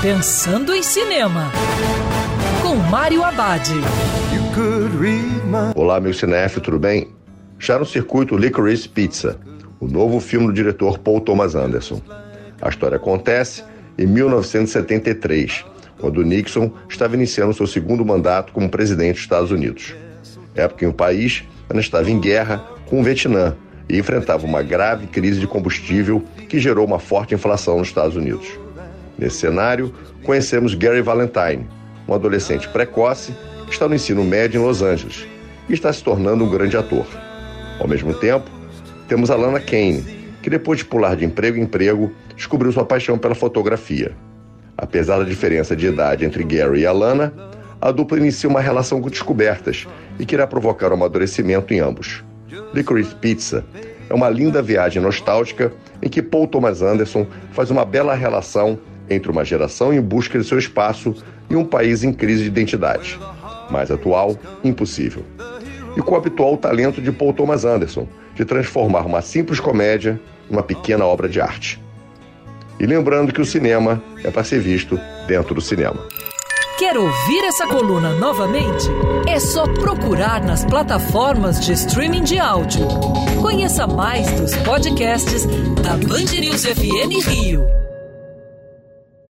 Pensando em Cinema, com Mário Abad. Olá, meu cinef, tudo bem? Já no circuito Licorice Pizza, o novo filme do diretor Paul Thomas Anderson. A história acontece em 1973, quando Nixon estava iniciando seu segundo mandato como presidente dos Estados Unidos. Época em que o país ainda estava em guerra com o Vietnã e enfrentava uma grave crise de combustível que gerou uma forte inflação nos Estados Unidos. Nesse cenário, conhecemos Gary Valentine, um adolescente precoce que está no ensino médio em Los Angeles e está se tornando um grande ator. Ao mesmo tempo, temos Alana Kane, que depois de pular de emprego em emprego, descobriu sua paixão pela fotografia. Apesar da diferença de idade entre Gary e Alana, a dupla inicia uma relação com descobertas e que irá provocar um amadurecimento em ambos. Licorice Pizza é uma linda viagem nostálgica em que Paul Thomas Anderson faz uma bela relação entre uma geração em busca de seu espaço e um país em crise de identidade. Mais atual, impossível. E com o habitual talento de Paul Thomas Anderson de transformar uma simples comédia numa pequena obra de arte. E lembrando que o cinema é para ser visto dentro do cinema. Quer ouvir essa coluna novamente? É só procurar nas plataformas de streaming de áudio. Conheça mais dos podcasts da Band News FM Rio.